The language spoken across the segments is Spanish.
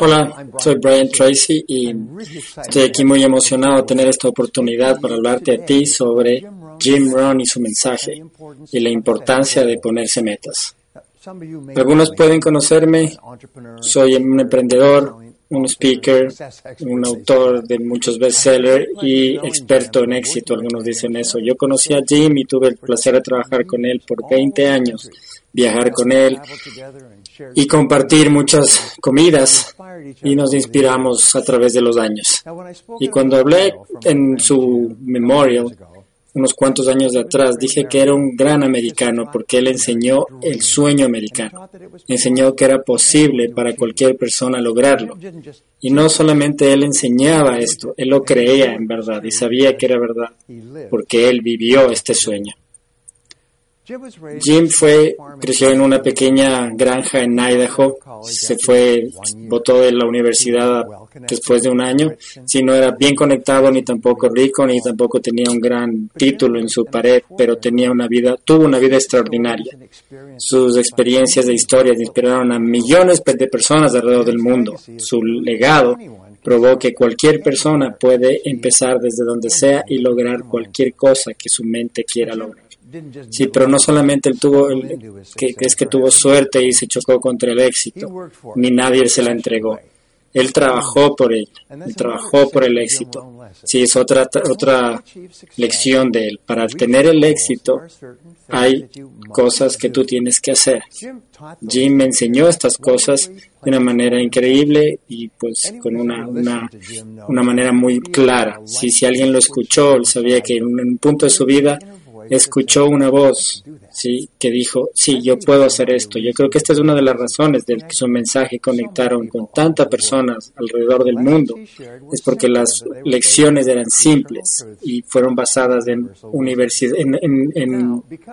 Hola, soy Brian Tracy y estoy aquí muy emocionado de tener esta oportunidad para hablarte a ti sobre Jim Rohn y su mensaje y la importancia de ponerse metas. Algunos pueden conocerme, soy un emprendedor, un speaker, un autor de muchos bestsellers y experto en éxito, algunos dicen eso. Yo conocí a Jim y tuve el placer de trabajar con él por 20 años, viajar con él y compartir muchas comidas y nos inspiramos a través de los años. Y cuando hablé en su memorial, unos cuantos años atrás, dije que era un gran americano porque él enseñó el sueño americano. Enseñó que era posible para cualquier persona lograrlo. Y no solamente él enseñaba esto, él lo creía en verdad y sabía que era verdad porque él vivió este sueño. Jim fue, creció en una pequeña granja en Idaho, se fue, votó de la universidad después de un año, si no era bien conectado ni tampoco rico ni tampoco tenía un gran título en su pared, pero tenía una vida, tuvo una vida extraordinaria. Sus experiencias de historia inspiraron a millones de personas alrededor del mundo. Su legado probó que cualquier persona puede empezar desde donde sea y lograr cualquier cosa que su mente quiera lograr. Sí, pero no solamente él tuvo, que, es que tuvo suerte y se chocó contra el éxito, ni nadie se la entregó. Él trabajó por él, él trabajó por el éxito. Sí, es otra, otra lección de él. Para tener el éxito hay cosas que tú tienes que hacer. Jim me enseñó estas cosas de una manera increíble y pues con una, una, una manera muy clara. Si, si alguien lo escuchó, él sabía que en un punto de su vida escuchó una voz, sí, que dijo, sí, yo puedo hacer esto. Yo creo que esta es una de las razones de que su mensaje conectaron con tantas personas alrededor del mundo. Es porque las lecciones eran simples y fueron basadas en,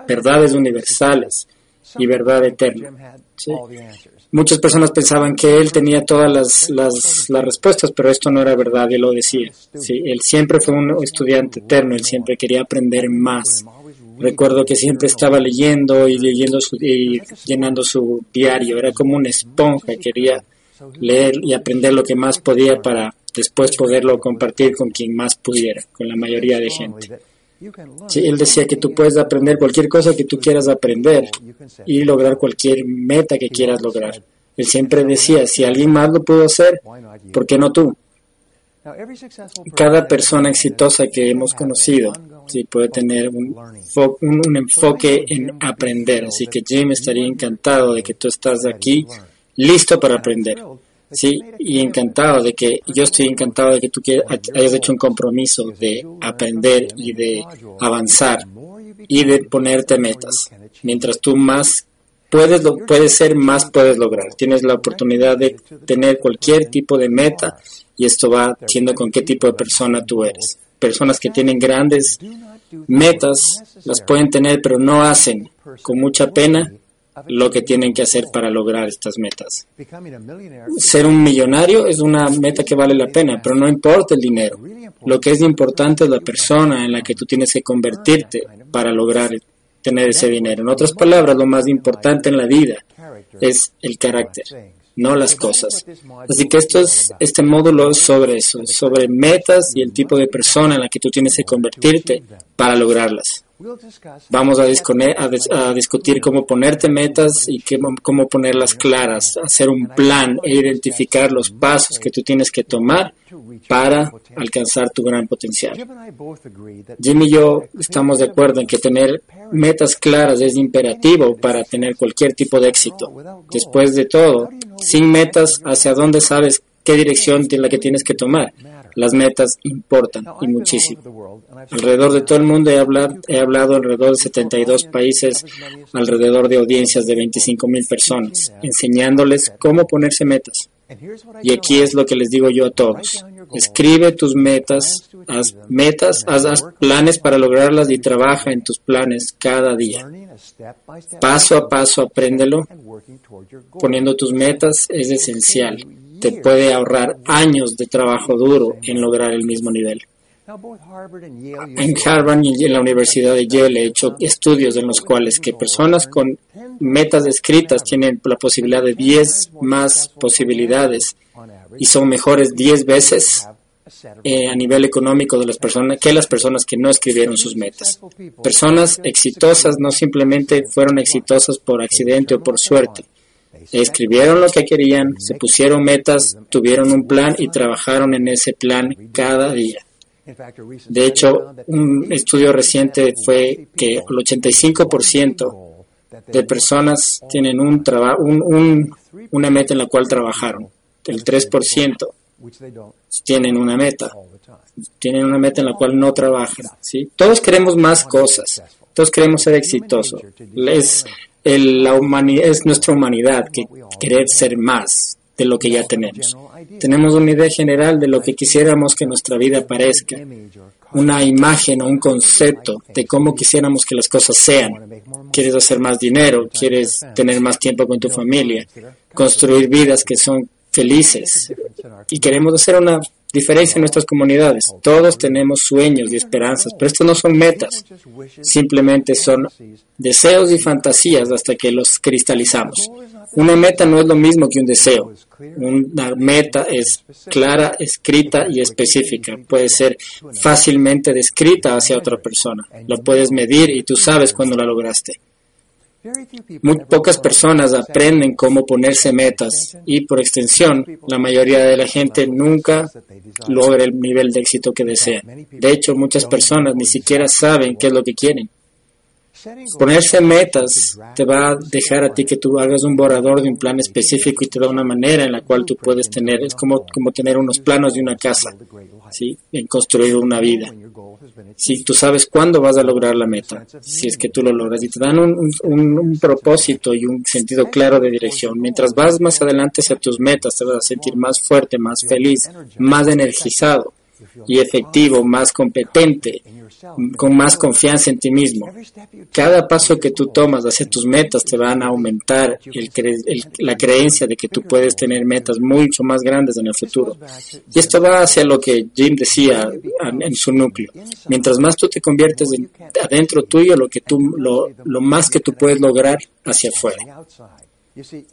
verdades universales y verdad eterna. Muchas personas pensaban que él tenía todas las, las, las, respuestas, pero esto no era verdad, él lo decía. Sí, él siempre fue un estudiante eterno, él siempre quería aprender más. Recuerdo que siempre estaba leyendo y leyendo y llenando su diario. Era como una esponja. Quería leer y aprender lo que más podía para después poderlo compartir con quien más pudiera, con la mayoría de gente. Sí, él decía que tú puedes aprender cualquier cosa que tú quieras aprender y lograr cualquier meta que quieras lograr. Él siempre decía, si alguien más lo pudo hacer, ¿por qué no tú? Cada persona exitosa que hemos conocido sí, puede tener un, un, enfoque en aprender. Así que Jim estaría encantado de que tú estás aquí listo para aprender. Sí, y encantado de que, yo estoy encantado de que tú hayas hecho un compromiso de aprender y de avanzar y de ponerte metas. Mientras tú más puedes, puedes ser, más puedes lograr. Tienes la oportunidad de tener cualquier tipo de meta y esto va siendo con qué tipo de persona tú eres personas que tienen grandes metas las pueden tener, pero no hacen con mucha pena lo que tienen que hacer para lograr estas metas. Ser un millonario es una meta que vale la pena, pero no importa el dinero. Lo que es importante es la persona en la que tú tienes que convertirte para lograr tener ese dinero. En otras palabras, lo más importante en la vida es el carácter no las cosas. Así que esto es, este módulo sobre eso, sobre metas y el tipo de persona en la que tú tienes que convertirte para lograrlas. Vamos a, a, discutir cómo ponerte metas y cómo ponerlas claras, hacer un plan e identificar los pasos que tú tienes que tomar para alcanzar tu gran potencial. Jim y yo estamos de acuerdo en que tener metas claras es imperativo para tener cualquier tipo de éxito. Después de todo, sin metas, ¿hacia dónde sabes qué dirección es la que tienes que tomar? Las metas importan y muchísimo. Alrededor de todo el mundo he hablado, he hablado alrededor de 72 países, alrededor de audiencias de 25 mil personas, enseñándoles cómo ponerse metas. Y aquí es lo que les digo yo a todos. Escribe tus metas, haz metas, haz, planes para lograrlas y trabaja en tus planes cada día. Paso a paso apréndelo. Poniendo tus metas es esencial te puede ahorrar años de trabajo duro en lograr el mismo nivel. En Harvard y en la Universidad de Yale he hecho estudios en los cuales que personas con metas escritas tienen la posibilidad de 10 más posibilidades y son mejores 10 veces eh, a nivel económico de las personas que las personas que no escribieron sus metas. Personas exitosas no simplemente fueron exitosas por accidente o por suerte. Escribieron lo que querían, se pusieron metas, tuvieron un plan y trabajaron en ese plan cada día. De hecho, un estudio reciente fue que el 85% de personas tienen un, un, una meta en la cual trabajaron. El 3% tienen una meta. Tienen una meta en la cual no trabajan. ¿sí? Todos queremos más cosas. Todos queremos ser exitosos. Es, la es nuestra humanidad que querer ser más de lo que ya tenemos. Tenemos una idea general de lo que quisiéramos que nuestra vida parezca, una imagen o un concepto de cómo quisiéramos que las cosas sean. Quieres hacer más dinero, quieres tener más tiempo con tu familia, construir vidas que son felices y queremos hacer una diferencia en nuestras comunidades. Todos tenemos sueños y esperanzas, pero estos no son metas, simplemente son deseos y fantasías hasta que los cristalizamos. Una meta no es lo mismo que un deseo. Una meta es clara, escrita y específica. Puede ser fácilmente descrita hacia otra persona. La puedes medir y tú sabes cuándo la lograste. Muy pocas personas aprenden cómo ponerse metas y por extensión la mayoría de la gente nunca logra el nivel de éxito que desea. De hecho, muchas personas ni siquiera saben qué es lo que quieren. Ponerse metas te va a dejar a ti que tú hagas un borrador de un plan específico y te da una manera en la cual tú puedes tener, es como, como tener unos planos de una casa, ¿sí? en construir una vida. Si tú sabes cuándo vas a lograr la meta, si es que tú lo logras, y te dan un, un propósito y un sentido claro de dirección. Mientras vas más adelante hacia tus metas, te vas a sentir más fuerte, más feliz, más energizado y efectivo, más competente, con más confianza en ti mismo. Cada paso que tú tomas hacia tus metas te van a aumentar la creencia de que tú puedes tener metas mucho más grandes en el futuro. Y esto va hacia lo que Jim decía en, su núcleo. Mientras más tú te conviertes adentro tuyo, lo, que tú, lo, lo más que tú puedes lograr hacia afuera.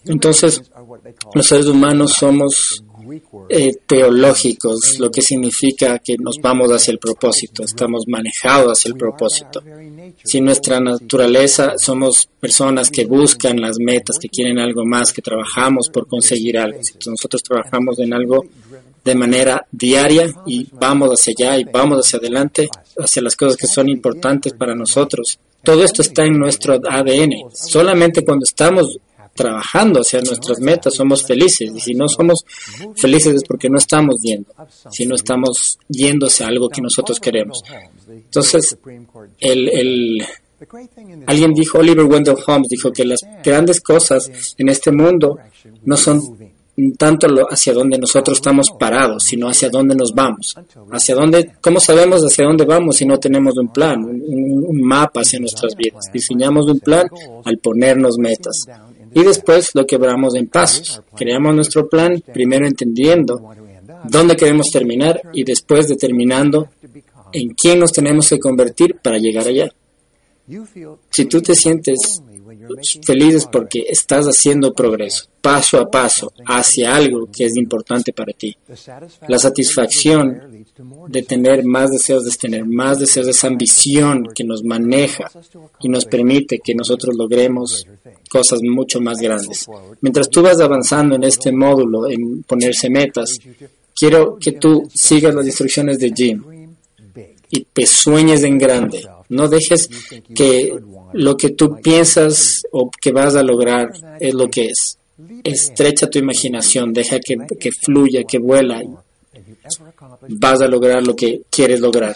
Entonces, los seres humanos somos eh, teológicos, lo que significa que nos vamos hacia el propósito, estamos manejados hacia el propósito. Si nuestra naturaleza somos personas que buscan las metas, que quieren algo más, que trabajamos por conseguir algo, nosotros trabajamos en algo de manera diaria y vamos hacia allá y vamos hacia adelante, hacia las cosas que son importantes para nosotros. Todo esto está en nuestro ADN. Solamente cuando estamos trabajando hacia nuestras metas, somos felices. Y si no somos felices es porque no estamos yendo, si no estamos yendo hacia algo que nosotros queremos. Entonces, el, el, alguien dijo, Oliver Wendell Holmes dijo que las grandes cosas en este mundo no son tanto hacia donde nosotros estamos parados, sino hacia dónde nos vamos. Hacia dónde, ¿Cómo sabemos hacia dónde vamos si no tenemos un plan, un, un mapa hacia nuestras vidas? Diseñamos un plan al ponernos metas y después lo quebramos en pasos. Creamos nuestro plan primero entendiendo dónde queremos terminar y después determinando en quién nos tenemos que convertir para llegar allá. Si tú te sientes feliz es porque estás haciendo progreso, paso a paso, hacia algo que es importante para ti. La satisfacción de tener más deseos, de tener más deseos, de esa ambición que nos maneja y nos permite que nosotros logremos cosas mucho más grandes. Mientras tú vas avanzando en este módulo, en ponerse metas, quiero que tú sigas las instrucciones de Jim y te sueñes en grande. No dejes que lo que tú piensas o que vas a lograr es lo que es. Estrecha tu imaginación, deja que, que fluya, que vuela vas a lograr lo que quieres lograr.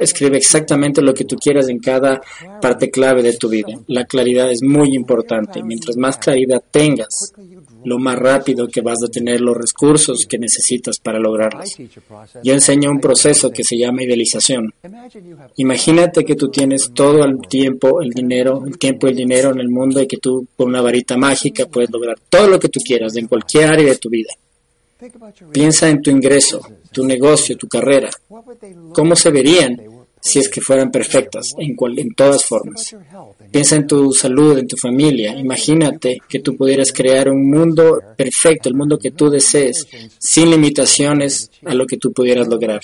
Escribe exactamente lo que tú quieras en cada parte clave de tu vida. La claridad es muy importante. Mientras más claridad tengas, lo más rápido que vas a tener los recursos que necesitas para lograrlas. Yo enseño un proceso que se llama idealización. Imagínate que tú tienes todo el tiempo, el dinero, el tiempo y el dinero en el mundo y que tú con una varita mágica puedes lograr todo lo que tú quieras en cualquier área de tu vida. Piensa en tu ingreso, tu negocio, tu carrera. ¿Cómo se verían si es que fueran perfectas, en, todas formas. Piensa en tu salud, en tu familia. Imagínate que tú pudieras crear un mundo perfecto, el mundo que tú desees, sin limitaciones a lo que tú pudieras lograr.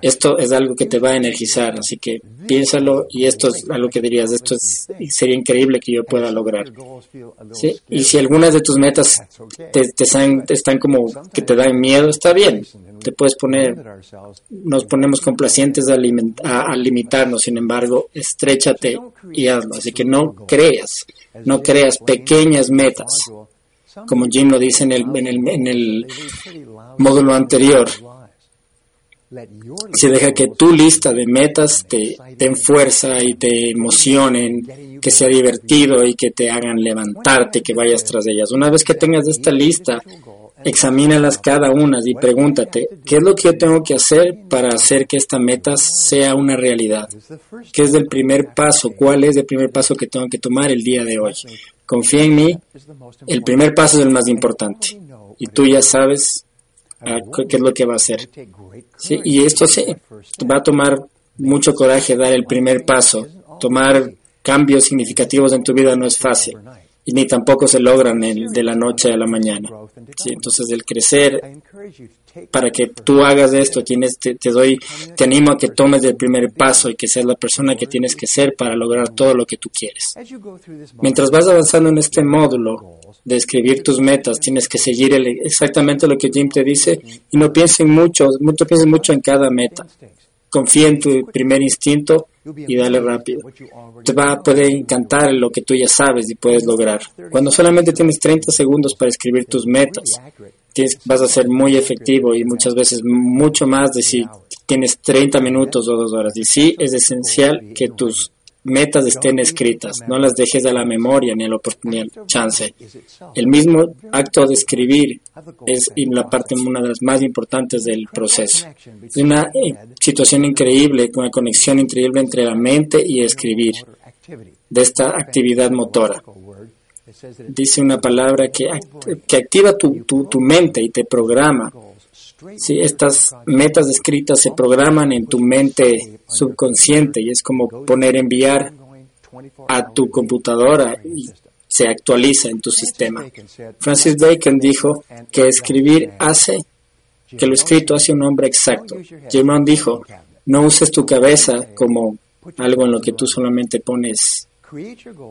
Esto es algo que te va a energizar, así que piénsalo y esto es algo que dirías, esto sería increíble que yo pueda lograr. Y si algunas de tus metas te, están, como que te dan miedo, está bien, te puedes poner, nos ponemos complacientes a, a, limitarnos, sin embargo, estrechate y hazlo. Así que no creas, no creas pequeñas metas, como Jim lo dice en el, en el, en el módulo anterior. Si deja que tu lista de metas te den fuerza y te emocionen, que sea divertido y que te hagan levantarte, que vayas tras ellas. Una vez que tengas esta lista, examínalas cada una y pregúntate, ¿qué es lo que yo tengo que hacer para hacer que esta meta sea una realidad? ¿Qué es el primer paso? ¿Cuál es el primer paso que tengo que tomar el día de hoy? Confía en mí, el primer paso es el más importante. Y tú ya sabes ah, qué es lo que va a hacer. ¿Sí? Y esto sí, va a tomar mucho coraje dar el primer paso. Tomar cambios significativos en tu vida no es fácil ni tampoco se logran de la noche a la mañana. Entonces, el crecer, para que tú hagas esto, tienes, te, doy, te animo a que tomes el primer paso y que seas la persona que tienes que ser para lograr todo lo que tú quieres. Mientras vas avanzando en este módulo de escribir tus metas, tienes que seguir exactamente lo que Jim te dice y no pienses mucho, no pienses mucho en cada meta. Confía en tu primer instinto y dale rápido. Te va a poder encantar lo que tú ya sabes y puedes lograr. Cuando solamente tienes 30 segundos para escribir tus metas, vas a ser muy efectivo y muchas veces mucho más de si tienes 30 minutos o dos horas. Y sí, es esencial que tus metas estén escritas, no las dejes a la memoria ni a la oportunidad, chance. El mismo acto de escribir es la parte, una de las más importantes del proceso. Es una eh, situación increíble, una conexión increíble entre la mente y escribir, de esta actividad motora. Dice una palabra que, que activa tu, tu, tu mente y te programa si estas metas escritas se programan en tu mente subconsciente y es como poner enviar a tu computadora y se actualiza en tu sistema. Francis Bacon dijo que escribir hace que lo escrito hace un hombre exacto. Jim dijo, no uses tu cabeza como algo en lo que tú solamente pones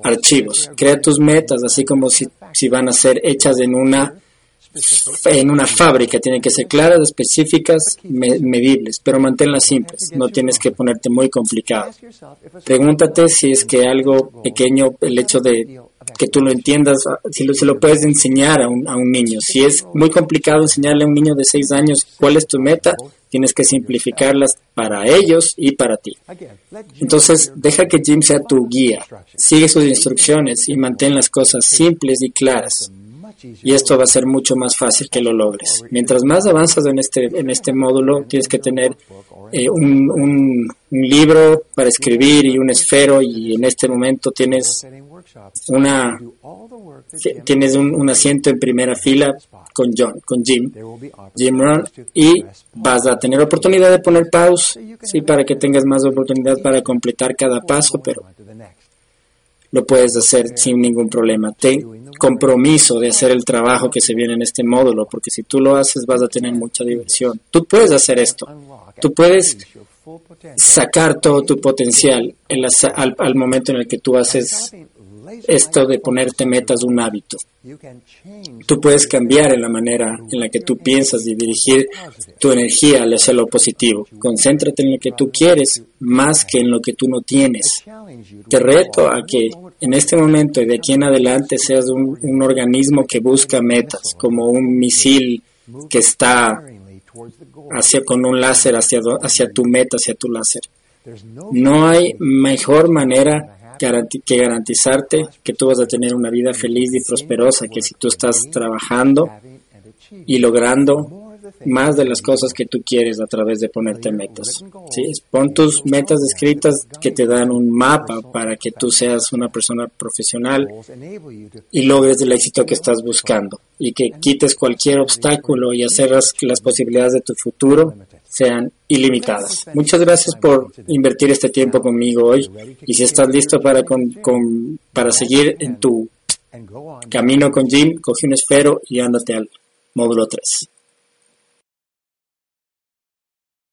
archivos. Crea tus metas así como si, si van a ser hechas en una en una fábrica tienen que ser claras, específicas, medibles, pero manténlas simples, no tienes que ponerte muy complicado. Pregúntate si es que algo pequeño, el hecho de que tú lo entiendas, si lo, se lo puedes enseñar a un, a un niño. Si es muy complicado enseñarle a un niño de 6 años cuál es tu meta, tienes que simplificarlas para ellos y para ti. Entonces, deja que Jim sea tu guía, sigue sus instrucciones y mantén las cosas simples y claras y esto va a ser mucho más fácil que lo logres. Mientras más avanzas en este, en este módulo, tienes que tener eh, un, un, libro para escribir y un esfero y en este momento tienes una tienes un, asiento en primera fila con John, con Jim, Jim Ron, y vas a tener oportunidad de poner pause, sí, para que tengas más oportunidad para completar cada paso, pero lo puedes hacer sin ningún problema. Ten compromiso de hacer el trabajo que se viene en este módulo, porque si tú lo haces vas a tener mucha diversión. Tú puedes hacer esto. Tú puedes sacar todo tu potencial al, al momento en el que tú haces esto de ponerte metas un hábito. Tú puedes cambiar en la manera en la que tú piensas y dirigir tu energía hacia lo positivo. Concéntrate en lo que tú quieres más que en lo que tú no tienes. Te reto a que en este momento y de aquí en adelante seas un, un organismo que busca metas, como un misil que está hacia, con un láser hacia, hacia tu meta, hacia tu láser. No hay mejor manera que garantizarte que tú vas a tener una vida feliz y prosperosa, que si tú estás trabajando y logrando más de las cosas que tú quieres a través de ponerte metas. ¿sí? Pon tus metas escritas que te dan un mapa para que tú seas una persona profesional y logres el éxito que estás buscando y que quites cualquier obstáculo y hacer las, las posibilidades de tu futuro sean ilimitadas. Muchas gracias por invertir este tiempo conmigo hoy y si estás listo para, con, para seguir en tu camino con Jim, coge un esfero y ándate al módulo 3.